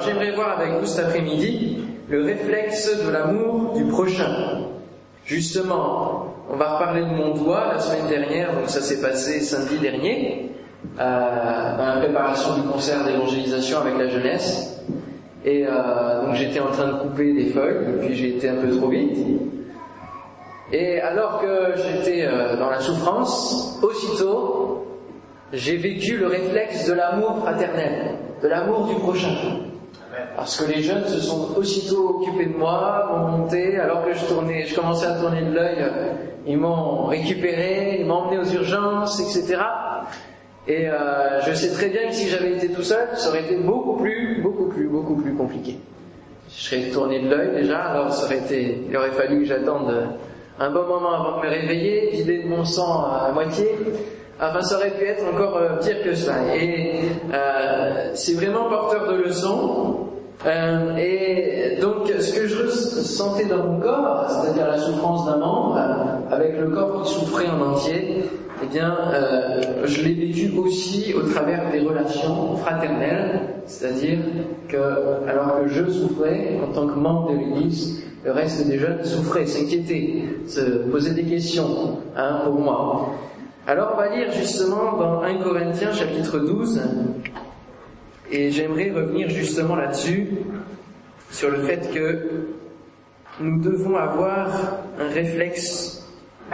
J'aimerais voir avec vous cet après-midi le réflexe de l'amour du prochain. Justement, on va reparler de mon doigt la semaine dernière, donc ça s'est passé samedi dernier, euh, la préparation du concert d'évangélisation avec la jeunesse. Et euh, donc j'étais en train de couper des feuilles, puis j'ai été un peu trop vite. Et alors que j'étais euh, dans la souffrance, aussitôt, j'ai vécu le réflexe de l'amour fraternel, de l'amour du prochain. Parce que les jeunes se sont aussitôt occupés de moi, m'ont monté, alors que je tournais, je commençais à tourner de l'œil, ils m'ont récupéré, ils m'ont emmené aux urgences, etc. Et euh, je sais très bien que si j'avais été tout seul, ça aurait été beaucoup plus, beaucoup plus, beaucoup plus compliqué. Je serais tourné de l'œil déjà, alors ça aurait été, il aurait fallu que j'attende un bon moment avant de me réveiller, vider de mon sang à moitié. Enfin, ça aurait pu être encore euh, pire que ça. Et euh, c'est vraiment porteur de leçons. Euh, et donc, ce que je sentais dans mon corps, c'est-à-dire la souffrance d'un membre, avec le corps qui souffrait en entier, eh bien, euh, je l'ai vécu aussi au travers des relations fraternelles, c'est-à-dire que, alors que je souffrais en tant que membre de l'Église, le reste des jeunes souffraient, s'inquiétaient, se posaient des questions hein, pour moi. Alors, on va lire justement dans 1 Corinthiens chapitre 12, et j'aimerais revenir justement là-dessus, sur le fait que nous devons avoir un réflexe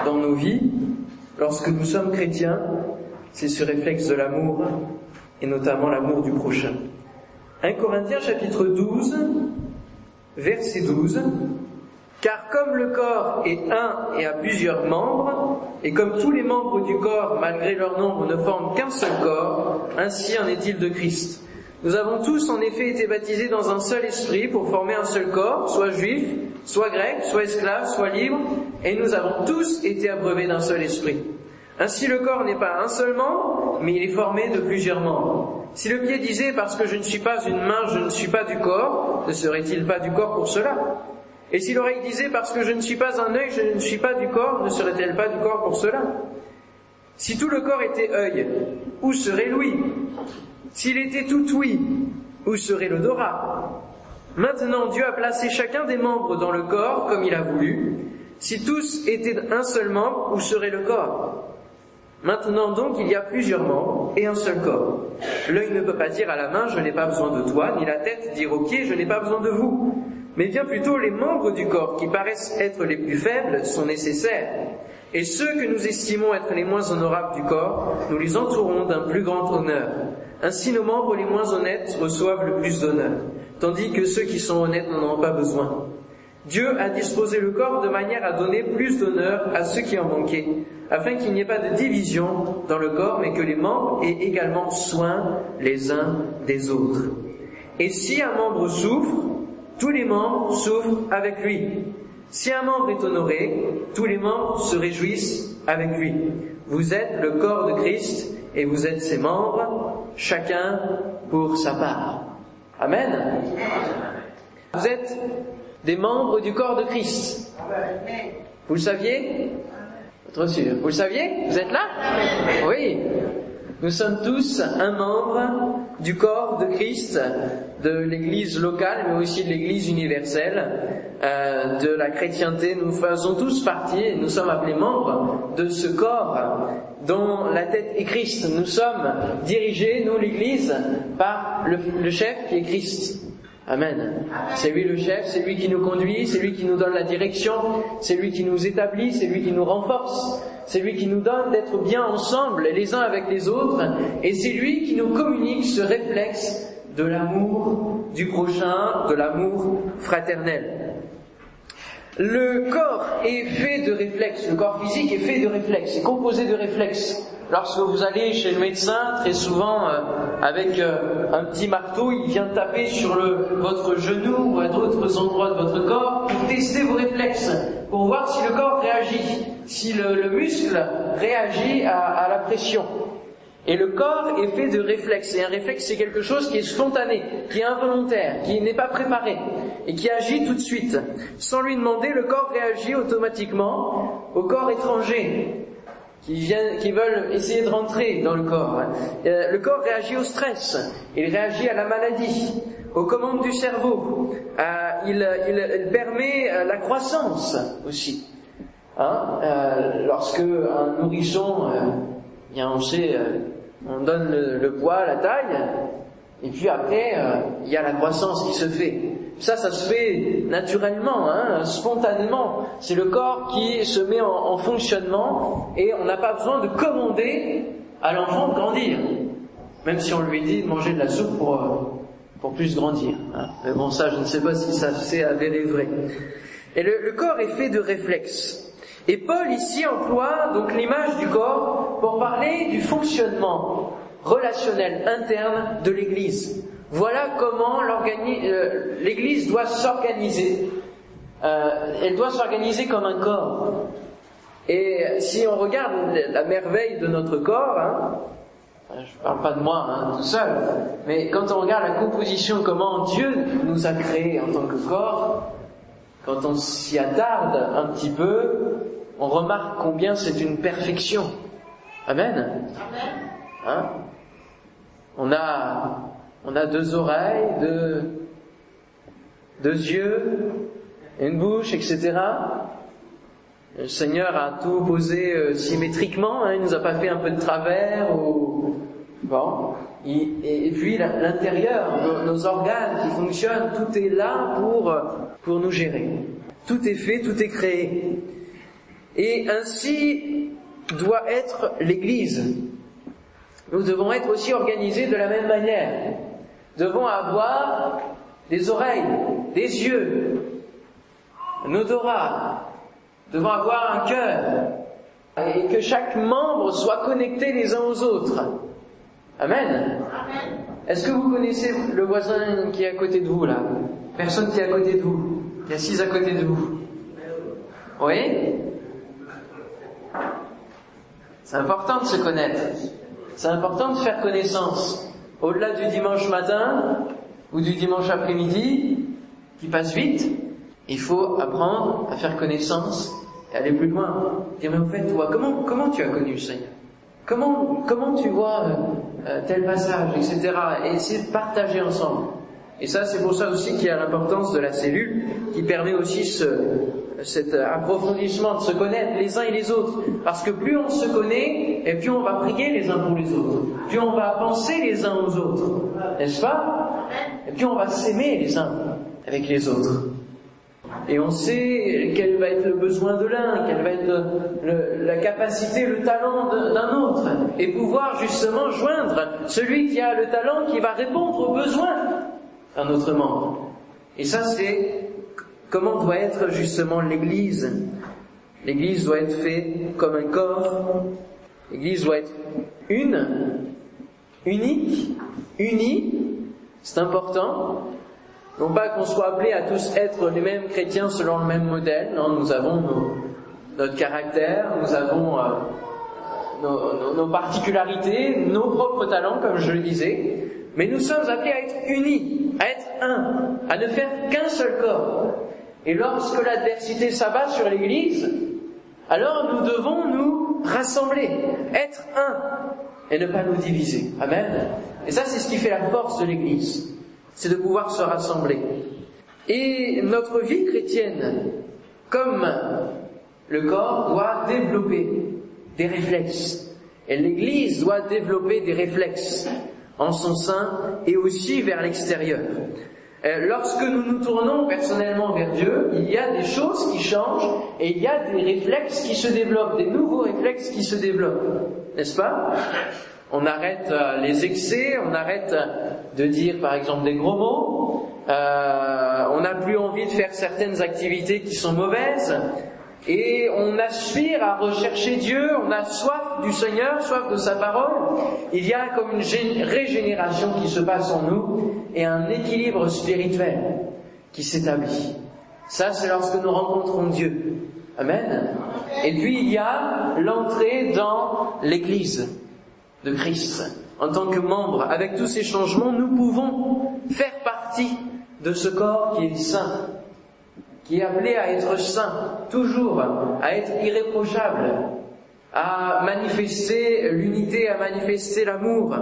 dans nos vies. Lorsque nous sommes chrétiens, c'est ce réflexe de l'amour, et notamment l'amour du prochain. 1 Corinthiens chapitre 12, verset 12. Car comme le corps est un et a plusieurs membres, et comme tous les membres du corps, malgré leur nombre, ne forment qu'un seul corps, ainsi en est-il de Christ. Nous avons tous en effet été baptisés dans un seul esprit pour former un seul corps, soit juif, soit grec, soit esclave, soit libre, et nous avons tous été abreuvés d'un seul esprit. Ainsi le corps n'est pas un seul membre, mais il est formé de plusieurs membres. Si le pied disait parce que je ne suis pas une main, je ne suis pas du corps, ne serait-il pas du corps pour cela? Et si l'oreille disait parce que je ne suis pas un œil, je ne suis pas du corps, ne serait-elle pas du corps pour cela? Si tout le corps était œil, où serait l'ouïe? S'il était tout oui, où serait l'odorat? Maintenant, Dieu a placé chacun des membres dans le corps comme il a voulu. Si tous étaient un seul membre, où serait le corps? Maintenant donc, il y a plusieurs membres et un seul corps. L'œil ne peut pas dire à la main, je n'ai pas besoin de toi, ni la tête dire au pied, je n'ai pas besoin de vous. Mais bien plutôt, les membres du corps qui paraissent être les plus faibles sont nécessaires. Et ceux que nous estimons être les moins honorables du corps, nous les entourons d'un plus grand honneur ainsi nos membres les moins honnêtes reçoivent le plus d'honneur, tandis que ceux qui sont honnêtes n'en ont pas besoin. Dieu a disposé le corps de manière à donner plus d'honneur à ceux qui en manquaient, afin qu'il n'y ait pas de division dans le corps, mais que les membres aient également soin les uns des autres. Et si un membre souffre, tous les membres souffrent avec lui. Si un membre est honoré, tous les membres se réjouissent avec lui. Vous êtes le corps de Christ et vous êtes ses membres, chacun pour sa part. Amen. Vous êtes des membres du corps de Christ. Vous le saviez? Vous le saviez? Vous êtes là? Oui. Nous sommes tous un membre du corps de Christ, de l'Église locale, mais aussi de l'Église universelle, euh, de la chrétienté. Nous faisons tous partie, nous sommes appelés membres de ce corps dont la tête est Christ. Nous sommes dirigés, nous l'Église, par le, le chef qui est Christ. Amen. C'est lui le chef, c'est lui qui nous conduit, c'est lui qui nous donne la direction, c'est lui qui nous établit, c'est lui qui nous renforce, c'est lui qui nous donne d'être bien ensemble les uns avec les autres, et c'est lui qui nous communique ce réflexe de l'amour du prochain, de l'amour fraternel. Le corps est fait de réflexes, le corps physique est fait de réflexes, est composé de réflexes. Lorsque vous allez chez le médecin, très souvent euh, avec euh, un petit marteau, il vient taper sur le, votre genou ou à d'autres endroits de votre corps pour tester vos réflexes, pour voir si le corps réagit, si le, le muscle réagit à, à la pression. Et le corps est fait de réflexes. Et un réflexe, c'est quelque chose qui est spontané, qui est involontaire, qui n'est pas préparé, et qui agit tout de suite. Sans lui demander, le corps réagit automatiquement au corps étranger, qui, viennent, qui veulent essayer de rentrer dans le corps. Euh, le corps réagit au stress, il réagit à la maladie, aux commandes du cerveau. Euh, il, permet euh, la croissance aussi. Hein lorsque un nourrisson, on sait, on donne le, poids, la taille, et puis après il y a la croissance qui se fait. Ça, ça se fait naturellement, hein, spontanément. C'est le corps qui se met en, en fonctionnement et on n'a pas besoin de commander à l'enfant de grandir. Même si on lui dit de manger de la soupe pour, pour plus grandir. Hein. Mais bon, ça, je ne sais pas si ça s'est avéré vrai. Et le, le, corps est fait de réflexes. Et Paul ici emploie donc l'image du corps pour parler du fonctionnement relationnel interne de l'Église. Voilà comment euh, l'Église doit s'organiser. Euh, elle doit s'organiser comme un corps. Et si on regarde la merveille de notre corps, hein, je ne parle pas de moi hein, tout seul, mais quand on regarde la composition, comment Dieu nous a créés en tant que corps, quand on s'y attarde un petit peu, on remarque combien c'est une perfection. Amen. Hein? On a, on a deux oreilles, deux, deux yeux, une bouche, etc. Le Seigneur a tout posé euh, symétriquement, hein, il nous a pas fait un peu de travers ou bon. Et, puis l'intérieur, nos, organes qui fonctionnent, tout est là pour nous gérer. Tout est fait, tout est créé. Et ainsi doit être l'Église. Nous devons être aussi organisés de la même manière. Devons avoir des oreilles, des yeux, un odorat, devons avoir un cœur et que chaque membre soit connecté les uns aux autres. Amen. Est-ce que vous connaissez le voisin qui est à côté de vous là? Personne qui est à côté de vous, qui est assise à côté de vous? Oui? C'est important de se connaître. C'est important de faire connaissance. Au-delà du dimanche matin ou du dimanche après-midi, qui passe vite, il faut apprendre à faire connaissance et aller plus loin. Dire, mais en fait, toi, comment, comment tu as connu le Seigneur? Comment, comment tu vois euh, tel passage, etc. Et essayer de partager ensemble. Et ça, c'est pour ça aussi qu'il y a l'importance de la cellule, qui permet aussi ce, cet approfondissement de se connaître les uns et les autres. Parce que plus on se connaît, et plus on va prier les uns pour les autres. Plus on va penser les uns aux autres. N'est-ce pas? Et plus on va s'aimer les uns avec les autres. Et on sait quel va être le besoin de l'un, quelle va être la capacité, le talent d'un autre, et pouvoir justement joindre celui qui a le talent qui va répondre aux besoins d'un autre membre. Et ça, c'est comment doit être justement l'Église. L'Église doit être faite comme un corps. L'Église doit être une, unique, unie. C'est important. Non pas qu'on soit appelé à tous être les mêmes chrétiens selon le même modèle, non, nous avons notre caractère, nous avons euh, nos, nos, particularités, nos propres talents, comme je le disais, mais nous sommes appelés à être unis, à être un, à ne faire qu'un seul corps. Et lorsque l'adversité s'abat sur l'Église, alors nous devons nous rassembler, être un, et ne pas nous diviser. Amen. Et ça, c'est ce qui fait la force de l'Église c'est de pouvoir se rassembler. Et notre vie chrétienne, comme le corps, doit développer des réflexes. Et l'Église doit développer des réflexes en son sein et aussi vers l'extérieur. Euh, lorsque nous nous tournons personnellement vers Dieu, il y a des choses qui changent et il y a des réflexes qui se développent, des nouveaux réflexes qui se développent. N'est-ce pas? On arrête euh, les excès, on arrête de dire par exemple des gros mots, euh, on n'a plus envie de faire certaines activités qui sont mauvaises, et on aspire à rechercher Dieu, on a soif du Seigneur, soif de sa parole. Il y a comme une régénération qui se passe en nous et un équilibre spirituel qui s'établit. Ça, c'est lorsque nous rencontrons Dieu. Amen. Et puis il y a l'entrée dans l'Église de Christ. En tant que membre, avec tous ces changements, nous pouvons faire partie de ce corps qui est saint, qui est appelé à être saint, toujours, à être irréprochable, à manifester l'unité, à manifester l'amour,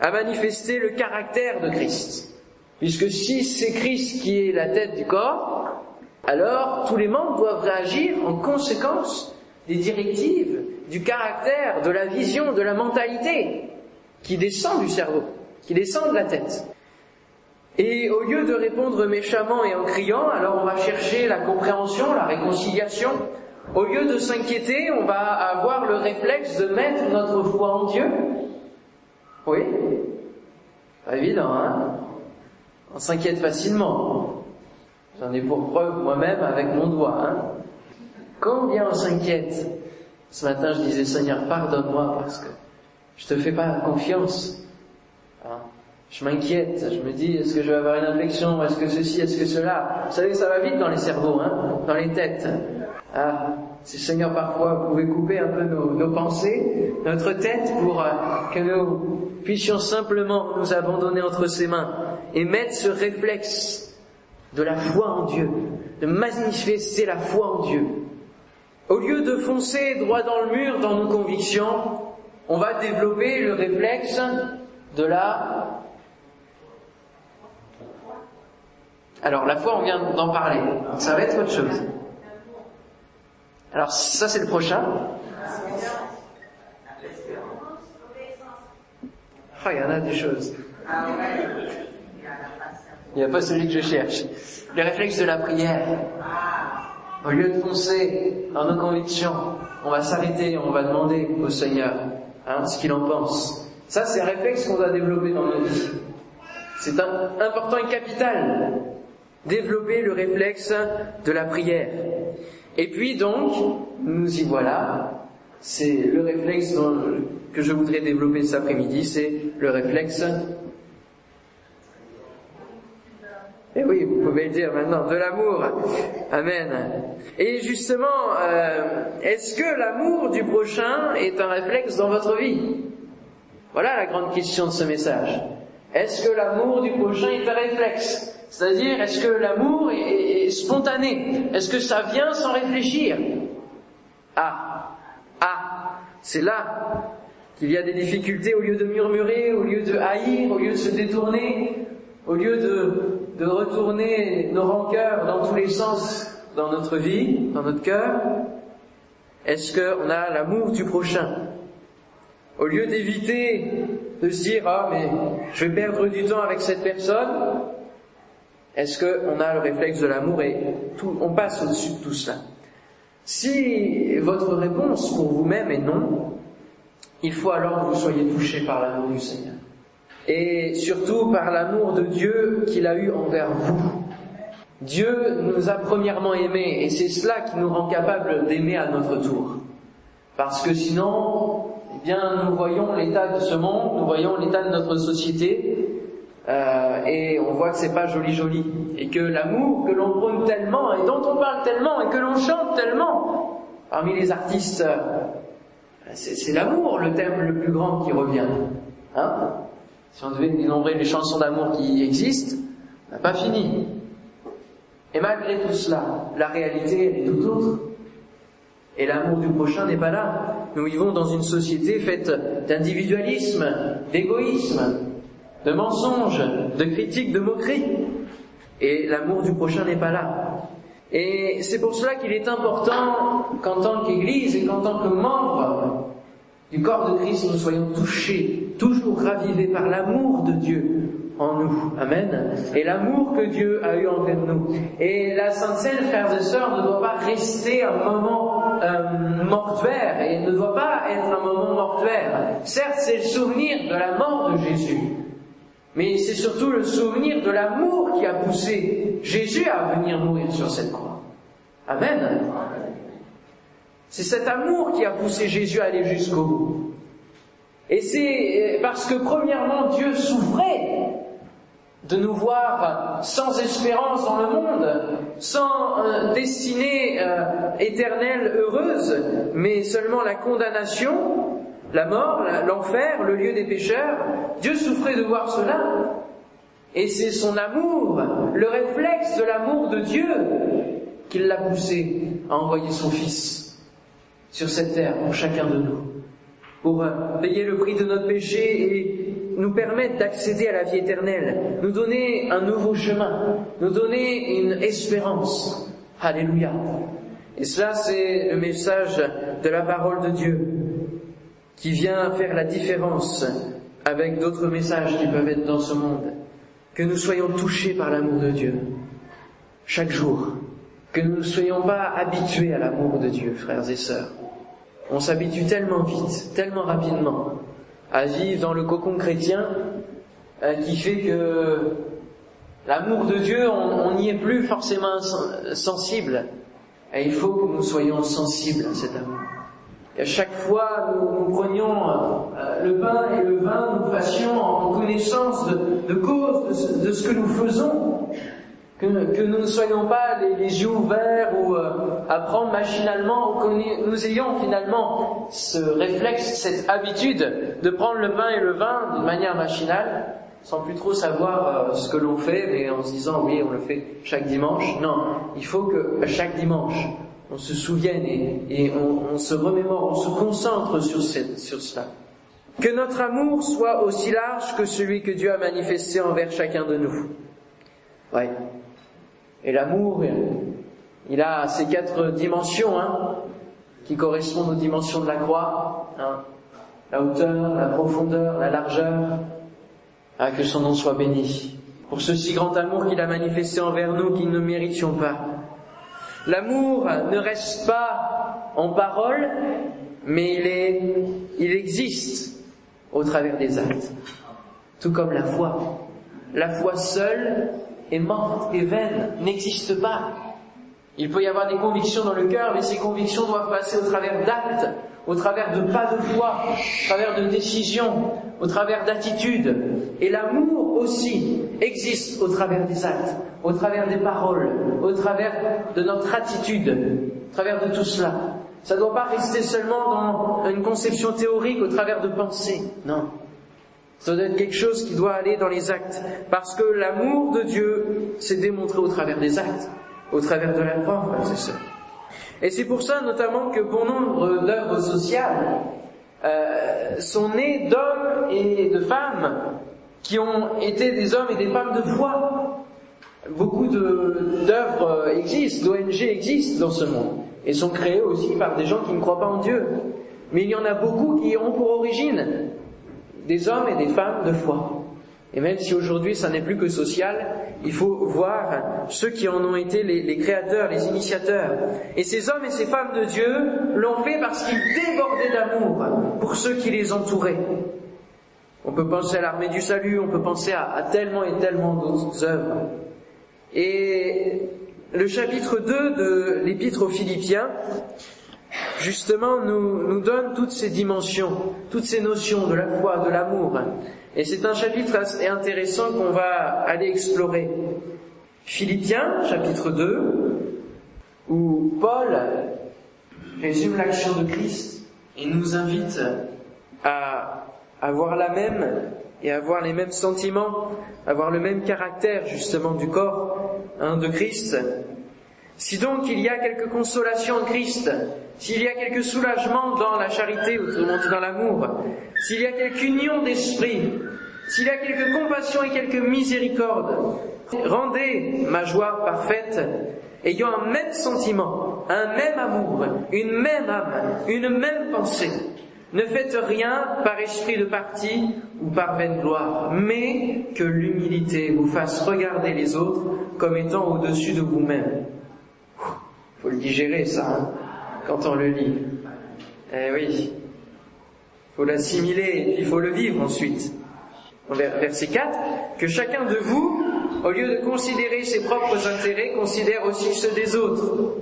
à manifester le caractère de Christ. Puisque si c'est Christ qui est la tête du corps, alors tous les membres doivent réagir en conséquence des directives, du caractère, de la vision, de la mentalité qui descend du cerveau, qui descend de la tête. Et au lieu de répondre méchamment et en criant, alors on va chercher la compréhension, la réconciliation. Au lieu de s'inquiéter, on va avoir le réflexe de mettre notre foi en Dieu. Oui Pas évident, hein On s'inquiète facilement. J'en ai pour preuve moi-même avec mon doigt. Hein Combien on s'inquiète Ce matin, je disais, Seigneur, pardonne-moi parce que je te fais pas confiance. Hein je m'inquiète, je me dis, est-ce que je vais avoir une infection, est-ce que ceci, est-ce que cela? Vous savez, ça va vite dans les cerveaux, hein, dans les têtes. Ah, si Seigneur parfois pouvez couper un peu nos, nos pensées, notre tête, pour euh, que nous puissions simplement nous abandonner entre ses mains et mettre ce réflexe de la foi en Dieu, de manifester la foi en Dieu. Au lieu de foncer droit dans le mur dans nos convictions, on va développer le réflexe de la Alors la foi, on vient d'en parler. Ça va être autre chose. Alors ça, c'est le prochain. Oh, il y en a des choses. Il n'y a pas celui que je cherche. Le réflexe de la prière. Au lieu de foncer dans nos convictions, on va s'arrêter, on va demander au Seigneur hein, ce qu'il en pense. Ça, c'est un réflexe qu'on doit développer dans nos vies. C'est important et capital développer le réflexe de la prière. Et puis donc, nous y voilà, c'est le réflexe que je voudrais développer cet après-midi, c'est le réflexe et eh oui, vous pouvez le dire maintenant, de l'amour. Amen. Et justement, euh, est-ce que l'amour du prochain est un réflexe dans votre vie? Voilà la grande question de ce message. Est-ce que l'amour du prochain est un réflexe? C'est-à-dire, est-ce que l'amour est, spontané? Est-ce que ça vient sans réfléchir? Ah, ah, c'est là qu'il y a des difficultés au lieu de murmurer, au lieu de haïr, au lieu de se détourner, au lieu de, de retourner nos rancœurs dans tous les sens dans notre vie, dans notre cœur. Est-ce qu'on a l'amour du prochain? Au lieu d'éviter de se dire, ah mais je vais perdre du temps avec cette personne, est-ce qu'on a le réflexe de l'amour et on passe au-dessus de tout cela Si votre réponse pour vous-même est non, il faut alors que vous soyez touché par l'amour du Seigneur. Et surtout par l'amour de Dieu qu'il a eu envers vous. Dieu nous a premièrement aimés et c'est cela qui nous rend capables d'aimer à notre tour. Parce que sinon, eh bien, nous voyons l'état de ce monde, nous voyons l'état de notre société, euh, et on voit que c'est pas joli joli et que l'amour que l'on prône tellement et dont on parle tellement et que l'on chante tellement parmi les artistes, euh, c'est l'amour le thème le plus grand qui revient. Hein? Si on devait dénombrer les chansons d'amour qui existent, on n'a pas fini. Et malgré tout cela, la réalité elle est tout autre. Et l'amour du prochain n'est pas là. Nous vivons dans une société faite d'individualisme, d'égoïsme, de mensonges, de critiques, de moqueries. Et l'amour du prochain n'est pas là. Et c'est pour cela qu'il est important qu'en tant qu'Église et qu'en tant que membre du corps de Christ, nous soyons touchés, toujours ravivés par l'amour de Dieu en nous. Amen. Et l'amour que Dieu a eu envers nous. Et la Sainte Seine, frères et sœurs, ne doit pas rester un moment euh, mortuaire et ne doit pas être un moment mortuaire. Certes, c'est le souvenir de la mort de Jésus. Mais c'est surtout le souvenir de l'amour qui a poussé Jésus à venir mourir sur cette croix. Amen. C'est cet amour qui a poussé Jésus à aller jusqu'au bout. Et c'est parce que premièrement Dieu souffrait de nous voir sans espérance dans le monde, sans euh, destinée euh, éternelle heureuse, mais seulement la condamnation, la mort, l'enfer, le lieu des pécheurs, Dieu souffrait de voir cela. Et c'est son amour, le réflexe de l'amour de Dieu, qui l'a poussé à envoyer son Fils sur cette terre pour chacun de nous, pour payer le prix de notre péché et nous permettre d'accéder à la vie éternelle, nous donner un nouveau chemin, nous donner une espérance. Alléluia. Et cela, c'est le message de la parole de Dieu qui vient faire la différence avec d'autres messages qui peuvent être dans ce monde. Que nous soyons touchés par l'amour de Dieu chaque jour. Que nous ne soyons pas habitués à l'amour de Dieu, frères et sœurs. On s'habitue tellement vite, tellement rapidement à vivre dans le cocon chrétien euh, qui fait que l'amour de Dieu, on n'y est plus forcément sensible. Et il faut que nous soyons sensibles à cet amour. Et à chaque fois, nous, nous prenions euh, le pain et le vin, nous fassions en connaissance de, cause de ce, que nous faisons. Que, nous ne soyons pas les, les yeux ouverts ou euh, à prendre machinalement, que nous ayons finalement ce réflexe, cette habitude de prendre le pain et le vin d'une manière machinale, sans plus trop savoir euh, ce que l'on fait, mais en se disant oui, on le fait chaque dimanche. Non, il faut que chaque dimanche, on se souvienne et, on, se remémore, on se concentre sur, cela. Que notre amour soit aussi large que celui que Dieu a manifesté envers chacun de nous. Ouais. Et l'amour, il a ces quatre dimensions, hein, qui correspondent aux dimensions de la croix. Hein. La hauteur, la profondeur, la largeur. Ah, que son nom soit béni. Pour ce si grand amour qu'il a manifesté envers nous, qu'il ne méritions pas. L'amour ne reste pas en parole, mais il, est, il existe au travers des actes. Tout comme la foi. La foi seule est morte et vaine, n'existe pas. Il peut y avoir des convictions dans le cœur, mais ces convictions doivent passer au travers d'actes, au travers de pas de foi, au travers de décisions, au travers d'attitudes. Et l'amour aussi existe au travers des actes, au travers des paroles, au travers de notre attitude, au travers de tout cela. Ça ne doit pas rester seulement dans une conception théorique, au travers de pensées. Non. Ça doit être quelque chose qui doit aller dans les actes. Parce que l'amour de Dieu s'est démontré au travers des actes, au travers de la croix, frères et sœurs. Et c'est pour ça notamment que bon nombre d'œuvres sociales euh, sont nées d'hommes et de femmes qui ont été des hommes et des femmes de foi. Beaucoup d'œuvres existent, d'ONG existent dans ce monde et sont créées aussi par des gens qui ne croient pas en Dieu. Mais il y en a beaucoup qui ont pour origine des hommes et des femmes de foi. Et même si aujourd'hui ça n'est plus que social, il faut voir ceux qui en ont été les, créateurs, les initiateurs. Et ces hommes et ces femmes de Dieu l'ont fait parce qu'ils débordaient d'amour pour ceux qui les entouraient. On peut penser à l'armée du salut, on peut penser à, à tellement et tellement d'autres œuvres. Et le chapitre 2 de l'épître aux Philippiens justement nous, nous donne toutes ces dimensions, toutes ces notions de la foi, de l'amour. Et c'est un chapitre assez intéressant qu'on va aller explorer. Philippiens, chapitre 2, où Paul résume l'action de Christ et nous invite à avoir la même et avoir les mêmes sentiments, avoir le même caractère justement du corps hein, de Christ. Si donc il y a quelque consolation en Christ, s'il y a quelque soulagement dans la charité, autrement dit dans l'amour, s'il y a quelque union d'esprit, s'il y a quelque compassion et quelque miséricorde, rendez ma joie parfaite, ayant un même sentiment, un même amour, une même âme, une même pensée. Ne faites rien par esprit de parti ou par vaine gloire, mais que l'humilité vous fasse regarder les autres comme étant au-dessus de vous-même. Faut le digérer ça. Hein quand on le lit. Eh oui, faut l'assimiler il faut le vivre ensuite. Verset 4, que chacun de vous, au lieu de considérer ses propres intérêts, considère aussi ceux des autres.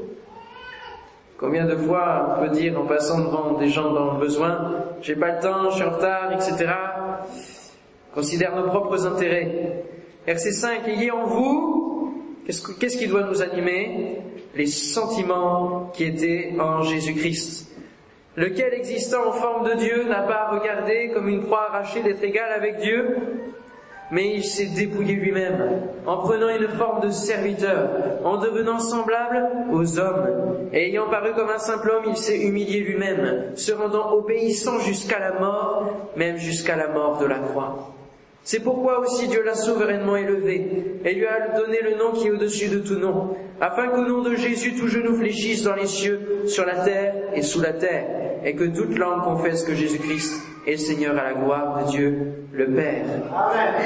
Combien de fois on peut dire en passant devant des gens dans le besoin, j'ai pas le temps, je suis en retard, etc. Considère nos propres intérêts. Verset 5, ayez en vous, qu'est-ce qui doit nous animer? Les sentiments qui étaient en Jésus-Christ, lequel existant en forme de Dieu n'a pas regardé comme une proie arrachée d'être égal avec Dieu, mais il s'est dépouillé lui-même en prenant une forme de serviteur, en devenant semblable aux hommes. Et ayant paru comme un simple homme, il s'est humilié lui-même, se rendant obéissant jusqu'à la mort, même jusqu'à la mort de la croix. C'est pourquoi aussi Dieu l'a souverainement élevé et lui a donné le nom qui est au-dessus de tout nom, afin qu'au nom de Jésus tout genou fléchisse dans les cieux, sur la terre et sous la terre, et que toute langue confesse que Jésus-Christ est le Seigneur à la gloire de Dieu le Père.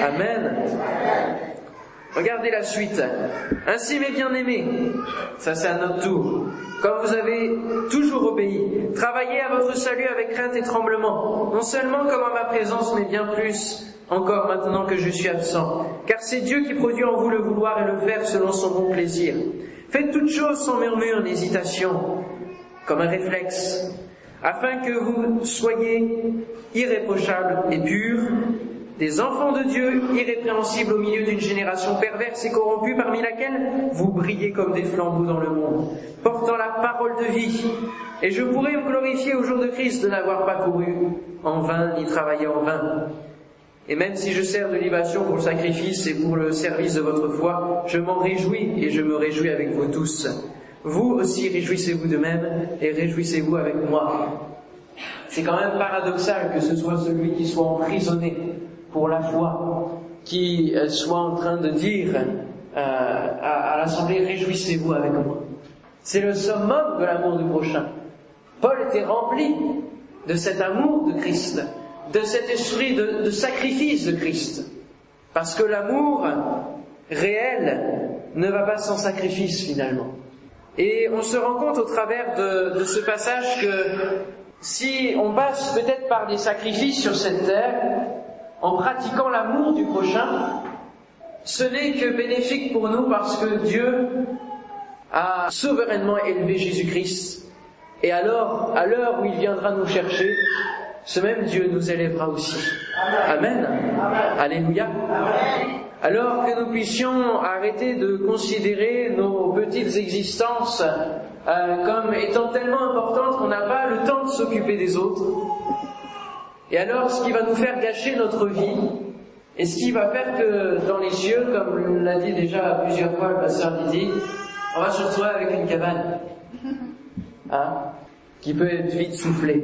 Amen. Regardez la suite. Ainsi, mes bien-aimés, ça c'est à notre tour, comme vous avez toujours obéi, travaillez à votre salut avec crainte et tremblement, non seulement comme à ma présence, mais bien plus encore maintenant que je suis absent, car c'est Dieu qui produit en vous le vouloir et le faire selon son bon plaisir. Faites toutes choses sans murmure n'hésitation, comme un réflexe, afin que vous soyez irréprochables et purs, des enfants de Dieu irrépréhensibles au milieu d'une génération perverse et corrompue parmi laquelle vous brillez comme des flambeaux dans le monde, portant la parole de vie. Et je pourrais me glorifier au jour de Christ de n'avoir pas couru en vain ni travaillé en vain. Et même si je sers de libation pour le sacrifice et pour le service de votre foi, je m'en réjouis et je me réjouis avec vous tous. Vous aussi réjouissez-vous de même et réjouissez-vous avec moi. C'est quand même paradoxal que ce soit celui qui soit emprisonné pour la foi qui euh, soit en train de dire euh, à, à l'Assemblée réjouissez-vous avec moi. C'est le summum de l'amour du prochain. Paul était rempli de cet amour de Christ de cet esprit de, sacrifice de Christ. Parce que l'amour réel ne va pas sans sacrifice finalement. Et on se rend compte au travers de, ce passage que si on passe peut-être par des sacrifices sur cette terre, en pratiquant l'amour du prochain, ce n'est que bénéfique pour nous parce que Dieu a souverainement élevé Jésus-Christ. Et alors, à l'heure où il viendra nous chercher, ce même Dieu nous élèvera aussi. Amen. Alléluia. Alors que nous puissions arrêter de considérer nos petites existences euh, comme étant tellement importantes qu'on n'a pas le temps de s'occuper des autres. Et alors ce qui va nous faire gâcher notre vie, et ce qui va faire que dans les cieux, comme l'a dit déjà plusieurs fois le pasteur Didi, on va se retrouver avec une cabane, hein, qui peut être vite soufflée.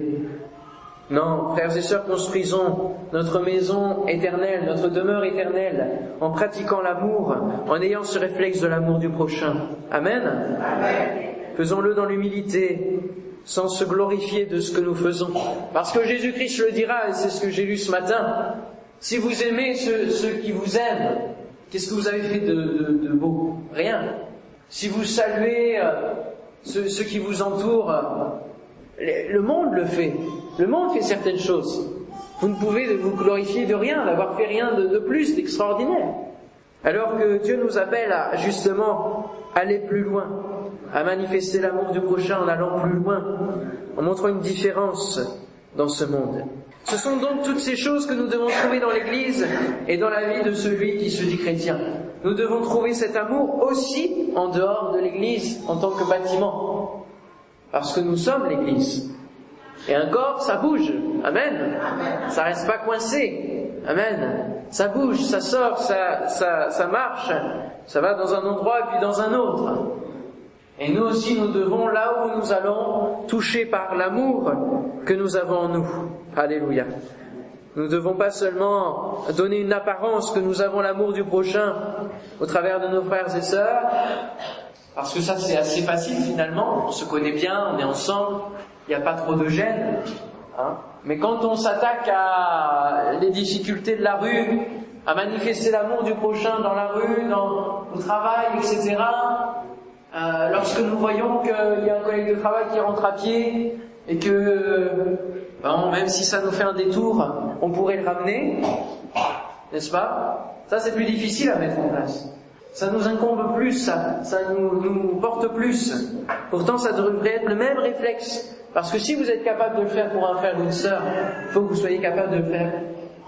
Non, frères et sœurs, construisons notre maison éternelle, notre demeure éternelle, en pratiquant l'amour, en ayant ce réflexe de l'amour du prochain. Amen. Faisons-le dans l'humilité, sans se glorifier de ce que nous faisons. Parce que Jésus-Christ le dira, et c'est ce que j'ai lu ce matin, si vous aimez ceux, qui vous aiment, qu'est-ce que vous avez fait de, beau? Rien. Si vous saluez euh, ceux, ceux qui vous entourent, le monde le fait. Le monde fait certaines choses. Vous ne pouvez vous glorifier de rien, d'avoir fait rien de, plus d'extraordinaire. Alors que Dieu nous appelle à justement aller plus loin, à manifester l'amour du prochain en allant plus loin, en montrant une différence dans ce monde. Ce sont donc toutes ces choses que nous devons trouver dans l'Église et dans la vie de celui qui se dit chrétien. Nous devons trouver cet amour aussi en dehors de l'Église en tant que bâtiment. Parce que nous sommes l'Église. Et un corps, ça bouge. Amen. Ça reste pas coincé. Amen. Ça bouge, ça sort, ça, ça, ça marche. Ça va dans un endroit et puis dans un autre. Et nous aussi, nous devons, là où nous allons, toucher par l'amour que nous avons en nous. Alléluia. Nous ne devons pas seulement donner une apparence que nous avons l'amour du prochain au travers de nos frères et sœurs, parce que ça c'est assez facile finalement, on se connaît bien, on est ensemble, il n'y a pas trop de gêne. Hein. Mais quand on s'attaque à les difficultés de la rue, à manifester l'amour du prochain dans la rue, dans, au travail, etc., euh, lorsque nous voyons qu'il y a un collègue de travail qui rentre à pied et que, bon, même si ça nous fait un détour, on pourrait le ramener, n'est-ce pas? Ça c'est plus difficile à mettre en place. Ça nous incombe plus, ça, ça nous, nous porte plus. Pourtant, ça devrait être le même réflexe. Parce que si vous êtes capable de le faire pour un frère ou une sœur, il faut que vous soyez capable de le faire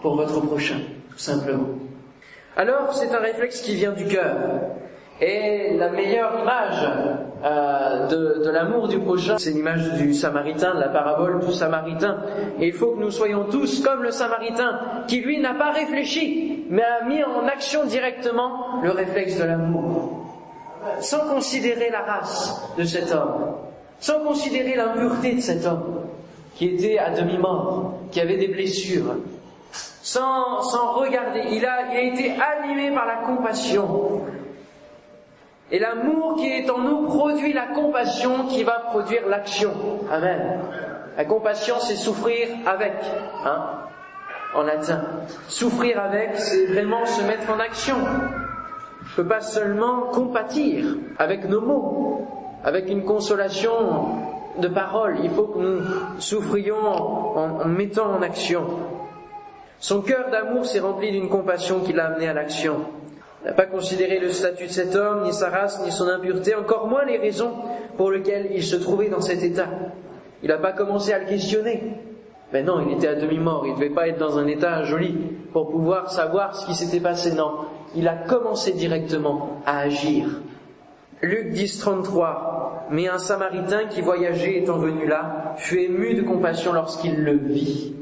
pour votre prochain, tout simplement. Alors, c'est un réflexe qui vient du cœur. Et la meilleure image euh, de, de l'amour du prochain, c'est l'image du Samaritain, de la parabole du Samaritain. Et il faut que nous soyons tous comme le Samaritain, qui lui n'a pas réfléchi, mais a mis en action directement le réflexe de l'amour, sans considérer la race de cet homme, sans considérer l'impureté de cet homme, qui était à demi-mort, qui avait des blessures, sans, sans regarder. Il a, il a été animé par la compassion. Et l'amour qui est en nous produit la compassion qui va produire l'action. Amen. La compassion, c'est souffrir avec, hein, en latin. Souffrir avec, c'est vraiment se mettre en action. Je ne peux pas seulement compatir avec nos mots, avec une consolation de parole. Il faut que nous souffrions en, en mettant en action. Son cœur d'amour s'est rempli d'une compassion qui l'a amené à l'action. N'a pas considéré le statut de cet homme, ni sa race, ni son impureté, encore moins les raisons pour lesquelles il se trouvait dans cet état. Il n'a pas commencé à le questionner. Mais non, il était à demi-mort, il ne devait pas être dans un état joli pour pouvoir savoir ce qui s'était passé. Non, il a commencé directement à agir. Luc 10, 33. Mais un Samaritain qui voyageait étant venu là fut ému de compassion lorsqu'il le vit.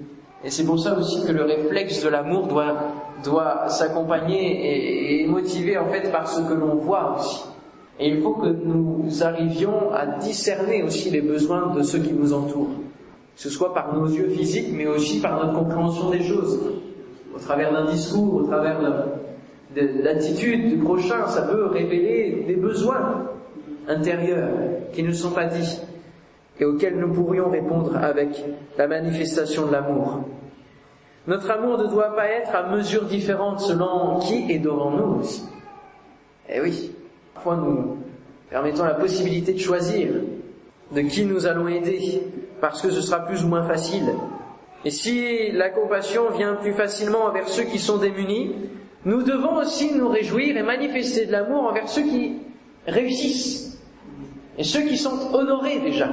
Et c'est pour ça aussi que le réflexe de l'amour doit, doit s'accompagner et, et motiver en fait par ce que l'on voit aussi. Et il faut que nous arrivions à discerner aussi les besoins de ceux qui nous entourent. Que ce soit par nos yeux physiques, mais aussi par notre compréhension des choses. Au travers d'un discours, au travers de, de l'attitude du prochain, ça peut révéler des besoins intérieurs qui ne sont pas dits et auxquels nous pourrions répondre avec la manifestation de l'amour. Notre amour ne doit pas être à mesure différente selon qui est devant nous aussi. Eh oui, parfois nous permettons la possibilité de choisir de qui nous allons aider, parce que ce sera plus ou moins facile. Et si la compassion vient plus facilement envers ceux qui sont démunis, nous devons aussi nous réjouir et manifester de l'amour envers ceux qui réussissent et ceux qui sont honorés déjà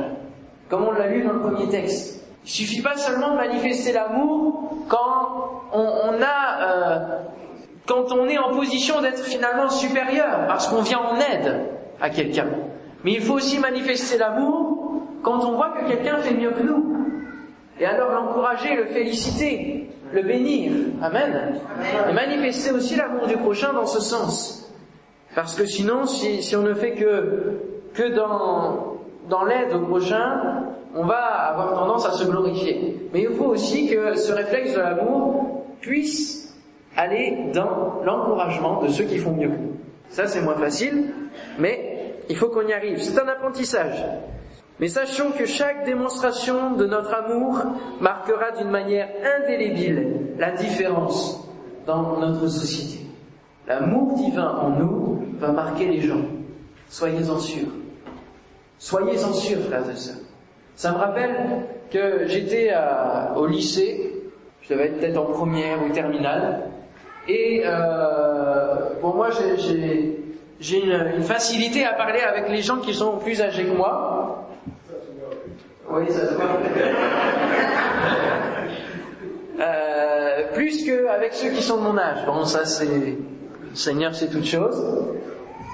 comme on l'a lu dans le premier texte. Il suffit pas seulement de manifester l'amour quand on, on a, euh, quand on est en position d'être finalement supérieur, parce qu'on vient en aide à quelqu'un. Mais il faut aussi manifester l'amour quand on voit que quelqu'un fait mieux que nous. Et alors l'encourager, le féliciter, le bénir. Amen. Et manifester aussi l'amour du prochain dans ce sens. Parce que sinon, si, si on ne fait que, que dans, dans l'aide au prochain, on va avoir tendance à se glorifier. Mais il faut aussi que ce réflexe de l'amour puisse aller dans l'encouragement de ceux qui font mieux. Ça, c'est moins facile, mais il faut qu'on y arrive. C'est un apprentissage. Mais sachons que chaque démonstration de notre amour marquera d'une manière indélébile la différence dans notre société. L'amour divin en nous va marquer les gens. Soyez-en sûrs. Soyez-en sûrs, frères et sœurs. Ça me rappelle que j'étais au lycée, je devais être peut-être en première ou terminale, et euh, bon moi j'ai une, facilité à parler avec les gens qui sont plus âgés que moi. Oui, ça se voit. euh, plus qu'avec ceux qui sont de mon âge. Bon, ça c'est Seigneur, c'est toute chose.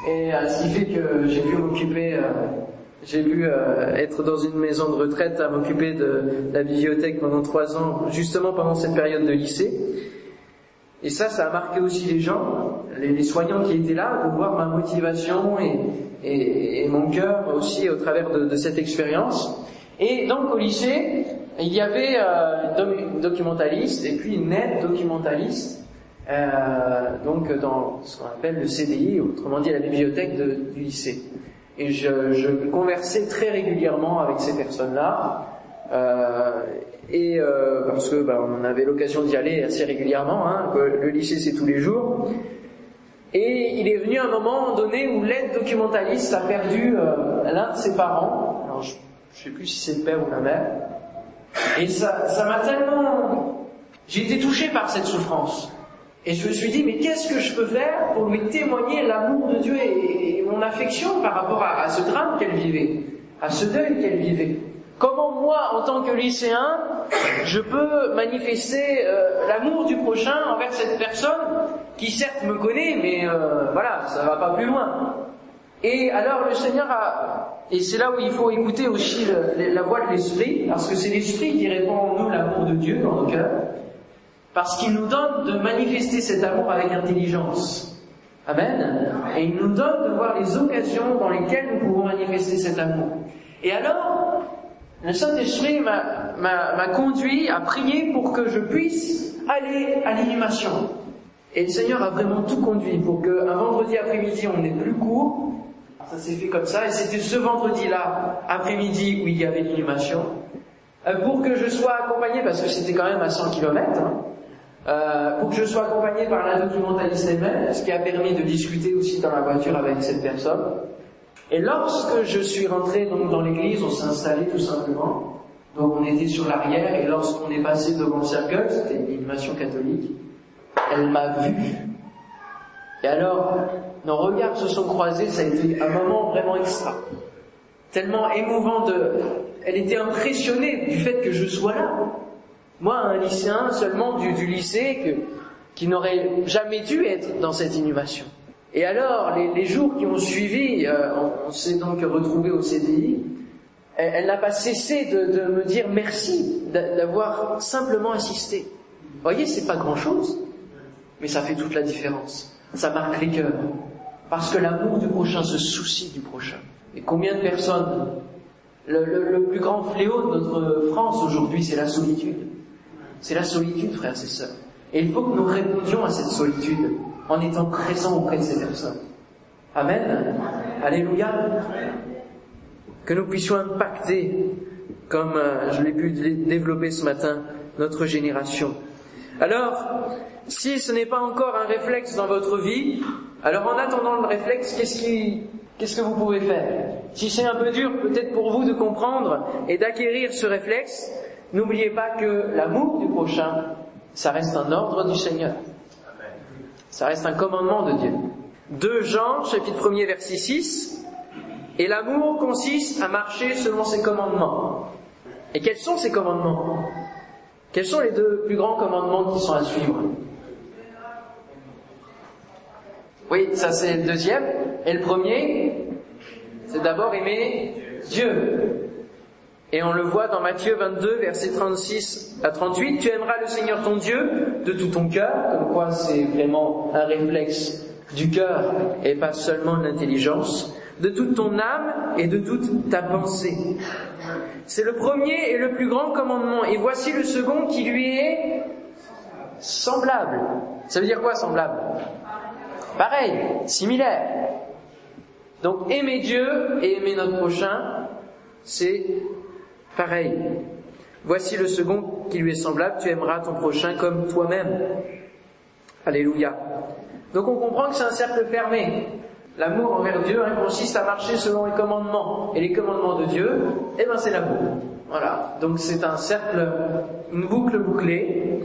Et euh, ce qui fait que j'ai pu m'occuper euh, j'ai pu euh, être dans une maison de retraite à m'occuper de, la bibliothèque pendant trois ans, justement pendant cette période de lycée. Et ça, ça a marqué aussi les gens, les, soignants qui étaient là, pour voir ma motivation et, mon cœur aussi au travers de, de cette expérience. Et donc au lycée, il y avait euh, une documentaliste et puis une aide documentaliste, euh, donc dans ce qu'on appelle le CDI, autrement dit la bibliothèque de, du lycée. Et je, je, conversais très régulièrement avec ces personnes-là. Euh, et euh, parce que bah, on avait l'occasion d'y aller assez régulièrement, hein, le lycée c'est tous les jours. Et il est venu un moment donné où l'aide documentaliste a perdu euh, l'un de ses parents. Alors je, je sais plus si c'est le père ou la mère. Et ça, ça m'a tellement, j'ai été touché par cette souffrance. Et je me suis dit, mais qu'est-ce que je peux faire pour lui témoigner l'amour de Dieu et, mon affection par rapport à, ce drame qu'elle vivait, à ce deuil qu'elle vivait? Comment moi, en tant que lycéen, je peux manifester euh, l'amour du prochain envers cette personne qui certes me connaît, mais euh, voilà, ça va pas plus loin. Et alors le Seigneur a, et c'est là où il faut écouter aussi la voix de l'Esprit, parce que c'est l'Esprit qui répond en nous l'amour de Dieu dans nos cœurs. Parce qu'il nous donne de manifester cet amour avec intelligence. Amen. Et il nous donne de voir les occasions dans lesquelles nous pouvons manifester cet amour. Et alors, le Saint-Esprit m'a conduit à prier pour que je puisse allez à l'inhumation. Et le Seigneur a vraiment tout conduit pour qu'un vendredi après-midi, on n'ait plus cours. Ça s'est fait comme ça, et c'était ce vendredi-là, après-midi, où il y avait l'inhumation, euh, pour que je sois accompagné, parce que c'était quand même à 100 km, euh, pour que je sois accompagné par la documentaliste elle-même, ce qui a permis de discuter aussi dans la voiture avec cette personne. Et lorsque je suis rentré donc dans l'église, on s'est installé tout simplement. Donc on était sur l'arrière et lorsqu'on est passé devant le cercueil, c'était une inhumation catholique, elle m'a vu. Et alors, nos regards se sont croisés, ça a été un moment vraiment extra. Tellement émouvant de... Elle était impressionnée du fait que je sois là. Moi, un lycéen seulement du, lycée qui n'aurait jamais dû être dans cette inhumation. Et alors, les, jours qui ont suivi, euh, on, s'est donc retrouvé au CDI, elle, n'a pas cessé de, me dire merci d'avoir simplement assisté. Vous voyez, c'est pas grand chose, mais ça fait toute la différence. Ça marque les cœurs. Parce que l'amour du prochain se soucie du prochain. Et combien de personnes? Le, plus grand fléau de notre France aujourd'hui, c'est la solitude. C'est la solitude, frères et sœurs. Et il faut que nous répondions à cette solitude en étant présents auprès de ces personnes. Amen. Alléluia. Que nous puissions impacter, comme euh, je l'ai pu développer ce matin, notre génération. Alors, si ce n'est pas encore un réflexe dans votre vie, alors en attendant le réflexe, qu'est-ce qui, qu'est-ce que vous pouvez faire? Si c'est un peu dur peut-être pour vous de comprendre et d'acquérir ce réflexe, n'oubliez pas que l'amour du prochain, ça reste un ordre du Seigneur. Ça reste un commandement de Dieu. 2 Jean, chapitre 1er, verset 6. Et l'amour consiste à marcher selon ses commandements. Et quels sont ces commandements? Quels sont les deux plus grands commandements qui sont à suivre? Oui, ça c'est le deuxième. Et le premier, c'est d'abord aimer Dieu. Et on le voit dans Matthieu 22, versets 36 à 38. Tu aimeras le Seigneur ton Dieu de tout ton cœur, comme quoi c'est vraiment un réflexe du cœur et pas seulement de l'intelligence, de toute ton âme et de toute ta pensée. C'est le premier et le plus grand commandement. Et voici le second qui lui est semblable. Ça veut dire quoi semblable? Pareil, similaire. Donc aimer Dieu et aimer notre prochain, c'est pareil. Voici le second qui lui est semblable, tu aimeras ton prochain comme toi-même. Alléluia. Donc on comprend que c'est un cercle fermé. L'amour envers Dieu hein, consiste à marcher selon les commandements. Et les commandements de Dieu, eh ben c'est l'amour. Voilà. Donc c'est un cercle, une boucle bouclée.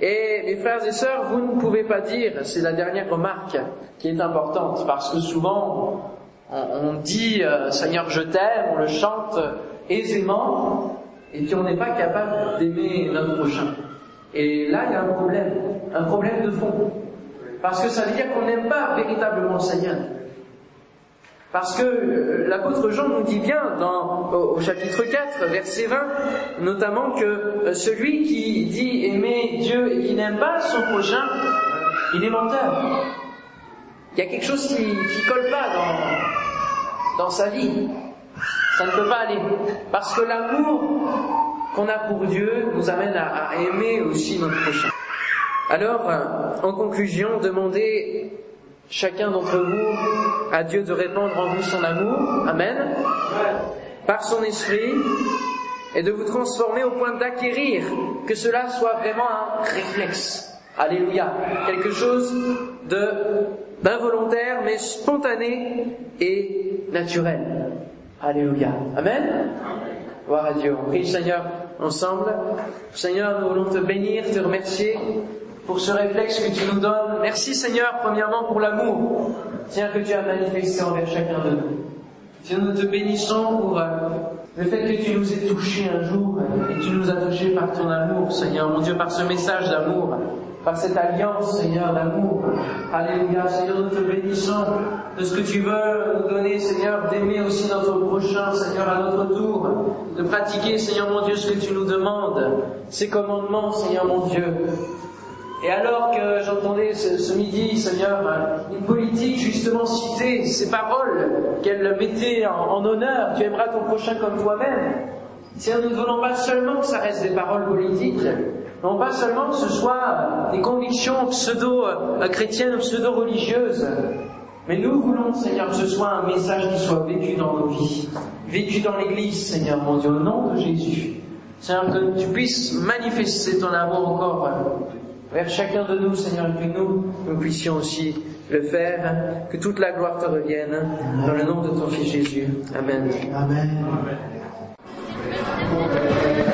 Et les frères et sœurs, vous ne pouvez pas dire, c'est la dernière remarque qui est importante, parce que souvent on, dit euh, Seigneur je t'aime, on le chante aisément, et puis on n'est pas capable d'aimer notre prochain. Et là il y a un problème, un problème de fond. Parce que ça veut dire qu'on n'aime pas véritablement le Seigneur. Parce que euh, l'apôtre Jean nous dit bien dans, au, chapitre 4, verset 20, notamment que euh, celui qui dit aimer Dieu et qui n'aime pas son prochain, il est menteur. Il y a quelque chose qui ne colle pas dans, dans sa vie. Ça ne peut pas aller. Parce que l'amour qu'on a pour Dieu nous amène à, aimer aussi notre prochain. Alors, euh, en conclusion, demandez chacun d'entre vous à Dieu de répandre en vous son amour, Amen, par son esprit, et de vous transformer au point d'acquérir que cela soit vraiment un réflexe. Alléluia. Quelque chose de d'involontaire mais spontané et naturel. Alléluia. Amen. Gloire à Dieu. On Seigneur ensemble. Seigneur, nous voulons te bénir, te remercier pour ce réflexe que tu nous donnes. Merci Seigneur, premièrement pour l'amour, Seigneur, que tu as manifesté envers chacun de nous. Seigneur, nous te bénissons pour euh, le fait que tu nous aies touchés un jour et tu nous as touchés par ton amour, Seigneur, mon Dieu, par ce message d'amour, par cette alliance, Seigneur, d'amour. Alléluia, Seigneur, nous te bénissons de ce que tu veux nous donner, Seigneur, d'aimer aussi notre prochain, Seigneur, à notre tour, de pratiquer, Seigneur, mon Dieu, ce que tu nous demandes, ces commandements, Seigneur, mon Dieu. Et alors que j'entendais ce, midi, Seigneur, une politique justement citer ces paroles qu'elle mettait en, honneur, tu aimeras ton prochain comme toi-même. Seigneur, nous ne voulons pas seulement que ça reste des paroles politiques, Non pas seulement que ce soit des convictions pseudo-chrétiennes ou pseudo-religieuses, mais nous voulons, Seigneur, que ce soit un message qui soit vécu dans nos vies, vécu dans l'Église, Seigneur mon Dieu, au nom de Jésus. Seigneur, que tu puisses manifester ton amour encore vers chacun de nous, Seigneur, et que nous, nous puissions aussi le faire, que toute la gloire te revienne, dans le nom de ton Fils Jésus. Amen. Amen. Amen.